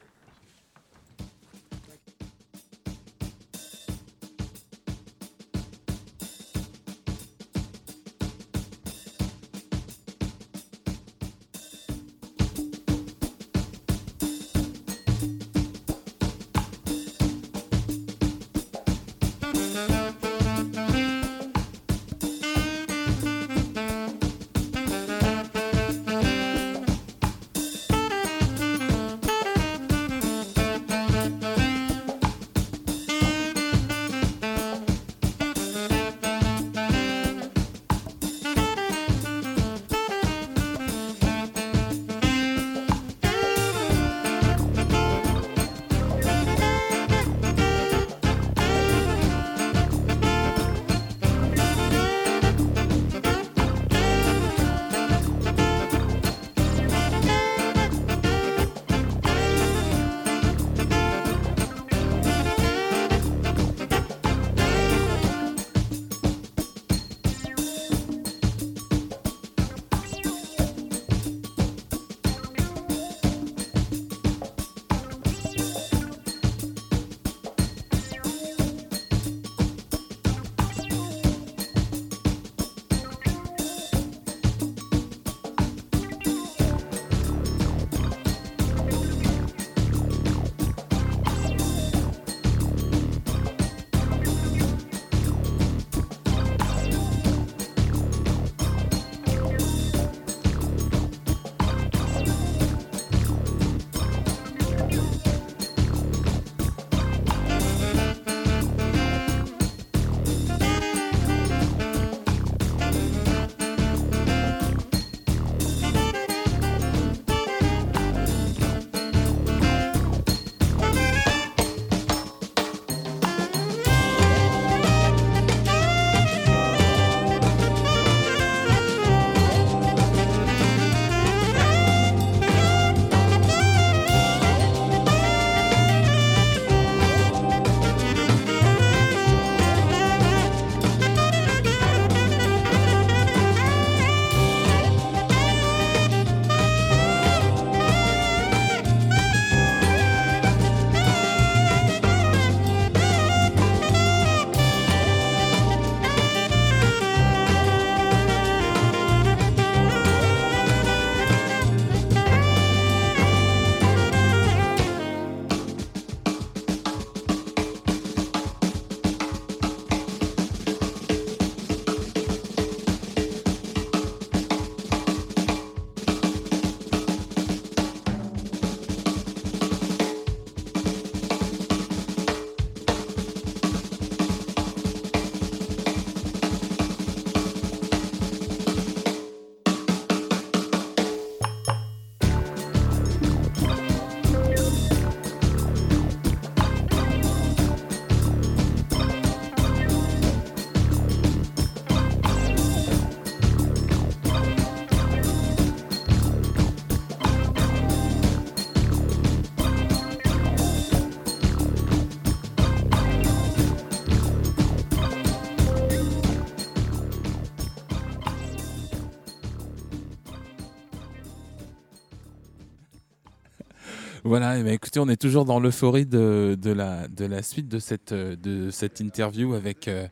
Voilà, eh ben, écoutez, on est toujours dans l'euphorie de, la, suite de cette, interview avec, euh,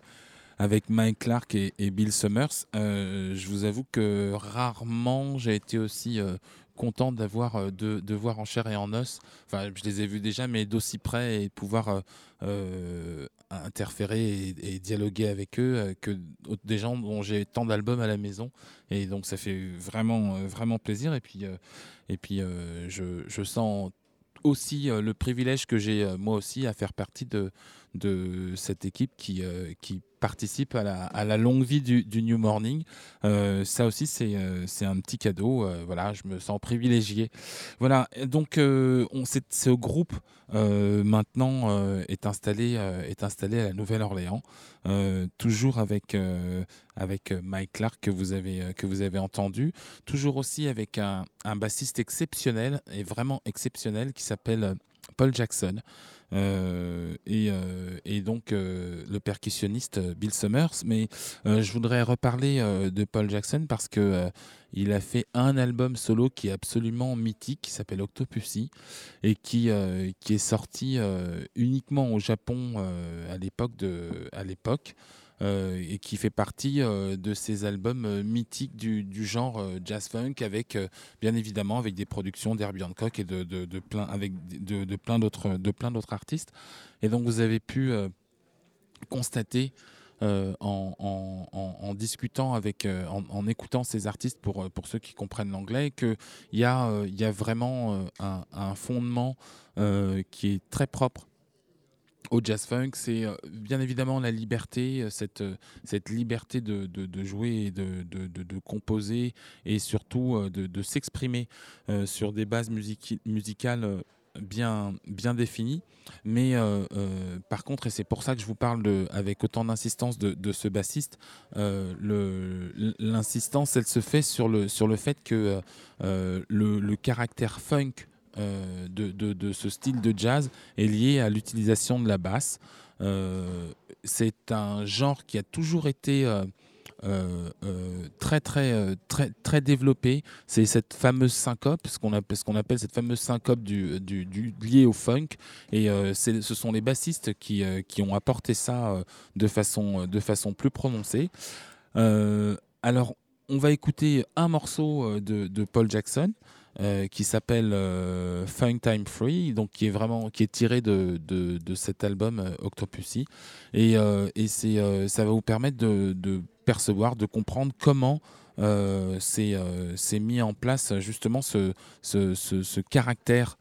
avec Mike Clark et, Bill Summers. Euh, je vous avoue que rarement j'ai été aussi euh, content d'avoir de, voir en chair et en os. Enfin, je les ai vus déjà, mais d'aussi près et pouvoir interférer et, dialoguer avec eux que des gens dont j'ai tant d'albums à la maison. Et donc ça fait vraiment, vraiment plaisir. Et puis, et puis je sens aussi euh, le privilège que j'ai euh, moi aussi à faire partie de, cette équipe qui, euh, qui participe à la, longue vie du, New Morning. Euh, ça aussi, c'est euh, c'est un petit cadeau. Euh, voilà, je me sens privilégié. Voilà, donc on, ce groupe maintenant est, installé, est installé à la Nouvelle-Orléans, toujours avec, avec Mike Clark que vous avez, que vous avez entendu, toujours aussi avec un, bassiste exceptionnel et vraiment exceptionnel qui s'appelle Paul Jackson. Euh, et, euh, et donc euh, le percussionniste Bill Summers. Mais je voudrais reparler de Paul Jackson parce que il a fait un album solo qui est absolument mythique, qui s'appelle Octopussy et qui, qui est sorti uniquement au Japon à l'époque de à l'époque. Euh, et qui fait partie euh, de ces albums euh, mythiques du, genre jazz funk avec bien évidemment avec des productions d'Herbie Hancock et de, plein avec de, plein d'autres de plein d'autres artistes. Et donc vous avez pu constater en, discutant avec, en, écoutant ces artistes pour, pour ceux qui comprennent l'anglais, qu'il y, a, euh, y a vraiment un, fondement qui est très propre au jazz funk. C'est euh, bien évidemment la liberté, euh, cette, euh, cette liberté de, jouer et de, composer et surtout de, s'exprimer sur des bases musicales bien, bien définies. Mais par contre, et c'est pour ça que je vous parle avec autant d'insistance de, ce bassiste, l'insistance, elle se fait sur le, fait que le caractère funk euh, de, de- ce style de jazz est lié à l'utilisation de la basse. Euh, c'est un genre qui a toujours été euh, très très très très développé. C'est cette fameuse syncope, ce qu'on appelle, appelle cette fameuse syncope du, liée au funk. Et ce sont les bassistes qui, qui ont apporté ça de façon de façon plus prononcée. Alors, on va écouter un morceau de Paul Jackson. Euh, qui s'appelle euh, Funk Time Free, donc qui est vraiment qui est tiré de, de, cet album euh, Octopussy, et, euh, et c'est ça va vous permettre de, percevoir, de comprendre comment c'est mis en place justement ce, ce, caractère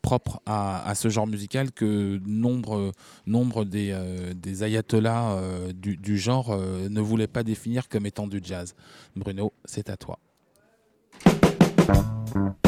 propre à, à ce genre musical que nombre, nombre des, des ayatollahs du, du genre ne voulaient pas définir comme étant du jazz. Bruno, c'est à toi. Thank you.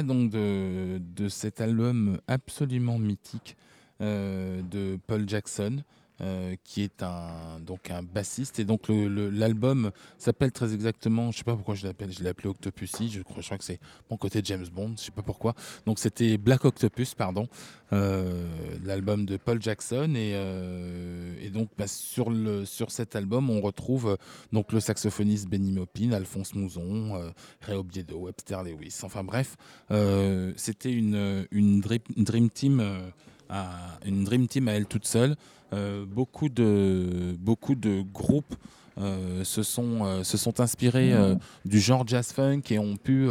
Donc de, de cet album absolument mythique euh, de Paul Jackson. Euh, qui est un donc un bassiste. Et donc l'album s'appelle très exactement je sais pas pourquoi je l'appelle je l'ai appelé Octopussy je crois, que c'est mon côté James Bond je sais pas pourquoi. Donc c'était Black Octopus pardon euh, l'album de Paul Jackson. Et, euh, donc bah, sur le sur cet album on retrouve donc le saxophoniste Benny Maupin Alphonse Mouzon Ray Obiedo Webster Lewis. Enfin bref c'était une une dream, team à- une dream team à elle toute seule. Euh, beaucoup de beaucoup de groupes euh, se sont euh, se sont inspirés euh, du genre jazz funk et ont pu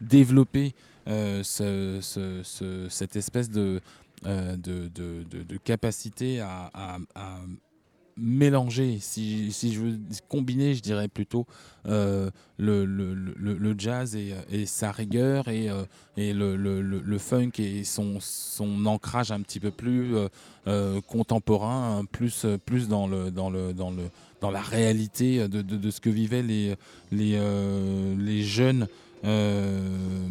développer ce- ce- ce- cette espèce de de, de- de- de capacité à, à- à mélanger, si, si je veux combiner, je dirais plutôt euh, le, le- jazz et, et sa rigueur et, euh, le, funk et son, ancrage un petit peu plus euh, euh, contemporain, hein, plus, plus dans, le, dans, le, dans, le, dans la réalité de, ce que vivaient les, les, euh, les jeunes. euh,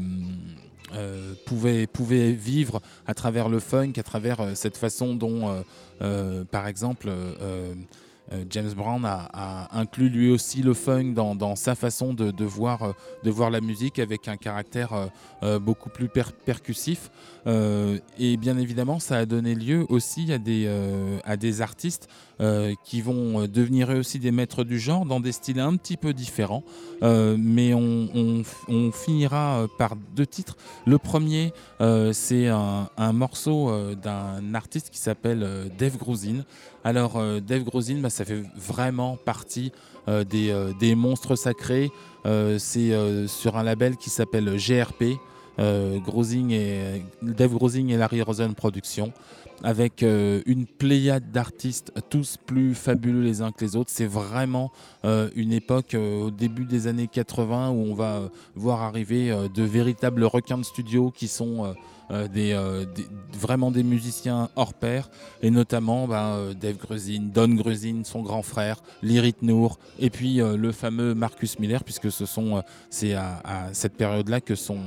euh, pouvaient vivre à travers le funk, à travers euh, cette façon dont, euh, par exemple, James Brown a, inclus lui aussi le funk dans, sa façon de, voir, de voir la musique avec un caractère beaucoup plus per- percussif. Euh, et bien évidemment, ça a donné lieu aussi à des, euh, à des artistes euh, qui vont devenir eux aussi des maîtres du genre dans des styles un petit peu différents. Mais on, finira par deux titres. Le premier, c'est un, morceau d'un artiste qui s'appelle Dave Grusin. Alors, Dave Grusin, bah, ça fait vraiment partie des, des monstres sacrés. C'est sur un label qui s'appelle GRP. Euh, Grosing et, Dave Grosing et Larry Rosen Productions avec euh, une pléiade d'artistes tous plus fabuleux les uns que les autres. C'est vraiment euh, une époque euh, au début des années 80 où on va euh, voir arriver euh, de véritables requins de studio qui sont euh, euh, des, euh, vraiment des musiciens hors pair et notamment euh, Dave Grusin, Don Grusin, son grand frère, Lyrit Noor et puis euh, le fameux Marcus Miller puisque ce sont euh, c'est à, cette période-là que son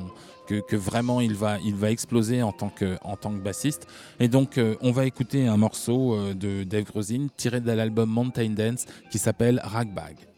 que, vraiment il va, il va exploser en tant que, en tant que bassiste. Et donc euh, on va écouter un morceau euh, de Dave Grusin tiré de l'album Mountain Dance qui s'appelle Ragbag.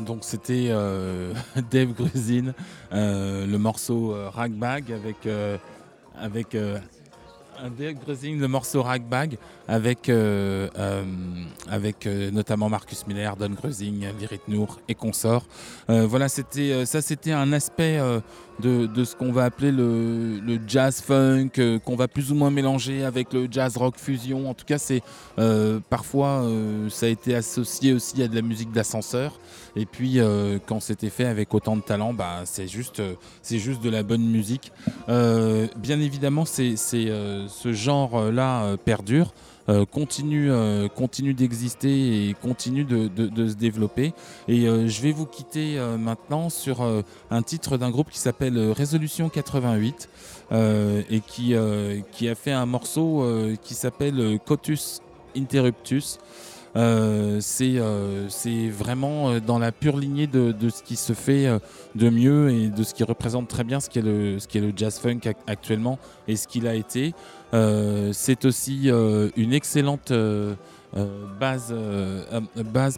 Donc c'était euh, Dave Grusin, euh, le morceau euh, Ragbag avec, euh, avec euh, Dave Grusin, le morceau Ragbag avec, euh, euh, avec euh, notamment Marcus Miller, Don Grusing, Lirit Nour et consorts. Euh, voilà, c'était euh, ça, c'était un aspect euh, de, ce qu'on va appeler le, jazz funk, euh, qu'on va plus ou moins mélanger avec le jazz rock fusion. En tout cas, c'est euh, parfois euh, ça a été associé aussi à de la musique d'ascenseur. Et puis quand c'était fait avec autant de talent, bah, c'est juste, c'est juste de la bonne musique. Bien évidemment, c'est, ce genre-là perdure. Euh, continue, euh, continue d'exister et continue de, se développer. Et euh, je vais vous quitter maintenant sur un titre d'un groupe qui s'appelle Résolution 88 euh, et qui, qui a fait un morceau qui s'appelle Cotus Interruptus. Euh, c'est euh, c'est vraiment euh, dans la pure lignée de, ce qui se fait de mieux et de ce qui représente très bien ce qu'est le, le jazz funk ac- actuellement et ce qu'il a été. C'est aussi une excellente base,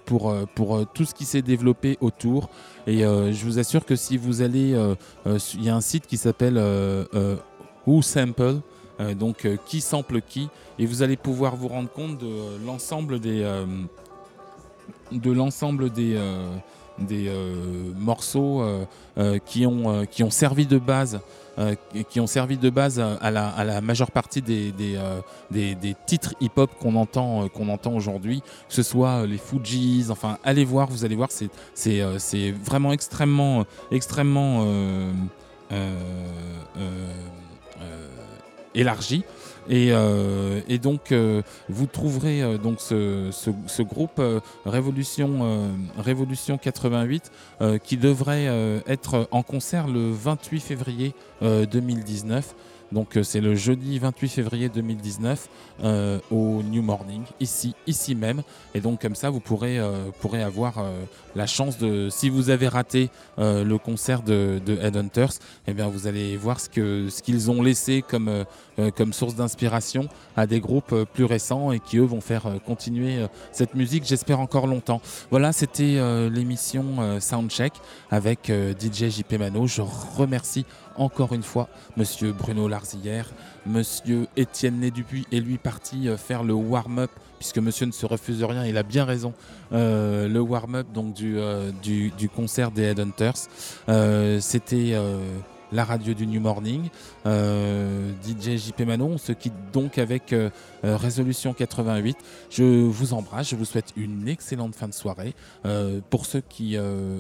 pour, tout ce qui s'est développé autour. Et je vous assure que si vous allez, il y a un site qui s'appelle Who Sample, donc euh, qui sample qui, et vous allez pouvoir vous rendre compte de euh, l'ensemble des, euh, euh, euh, morceaux euh, euh, qui, ont, euh, servi de base. euh, qui ont servi de base à la, majeure partie des, euh, titres hip-hop qu'on entend, euh, qu'on entend aujourd'hui, que ce soit euh, les Fujis, enfin allez voir, vous allez voir, c'est, euh, c'est vraiment extrêmement, extrêmement euh, euh, euh, euh, élargi. Et, euh, et donc, euh, vous trouverez euh, donc ce, groupe Révolution, Révolution 88 euh, qui devrait être en concert le 28 février euh, 2019. Donc, euh, c'est le jeudi 28 février 2019 euh, au New Morning, ici, ici même. Et donc, comme ça, vous pourrez, euh, pourrez avoir la chance de, si vous avez raté le concert de, de Headhunters, eh bien, vous allez voir ce que ce qu'ils ont laissé comme, comme source d'inspiration à des groupes plus récents et qui eux vont faire continuer cette musique, j'espère encore longtemps. Voilà, c'était l'émission Soundcheck avec DJ JP Mano. Je remercie encore une fois Monsieur Bruno Larzillière, Monsieur Étienne Né Dupuis est lui parti euh, faire le warm-up puisque Monsieur ne se refuse rien, il a bien raison. Euh, le warm-up donc du, euh, concert des Headhunters. C'était la radio du New Morning. Euh, DJ JP Manon, on se quitte donc avec euh, euh, Résolution 88. Je vous embrasse, je vous souhaite une excellente fin de soirée. Pour ceux qui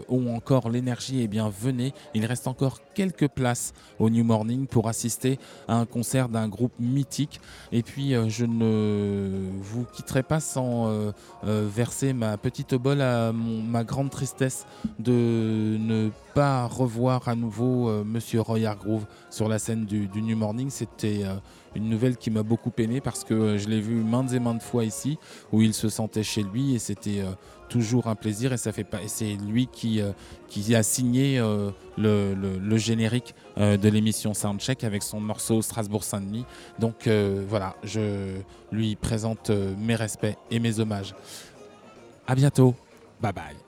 ont encore l'énergie, eh bien venez. Il reste encore quelques places au New Morning pour assister à un concert d'un groupe mythique. Et puis je ne vous quitterai pas sans verser ma petite obole à ma grande tristesse de ne pas revoir à nouveau Monsieur Roy Hargrove sur la scène du, New Morning. C'était euh, une nouvelle qui m'a beaucoup peiné parce que euh, je l'ai vu maintes et maintes fois ici où il se sentait chez lui et c'était euh, toujours un plaisir et ça fait pas c'est lui qui a signé le, générique de l'émission Soundcheck avec son morceau Strasbourg Saint-Denis. Donc voilà, je lui présente mes respects et mes hommages. À bientôt. Bye bye.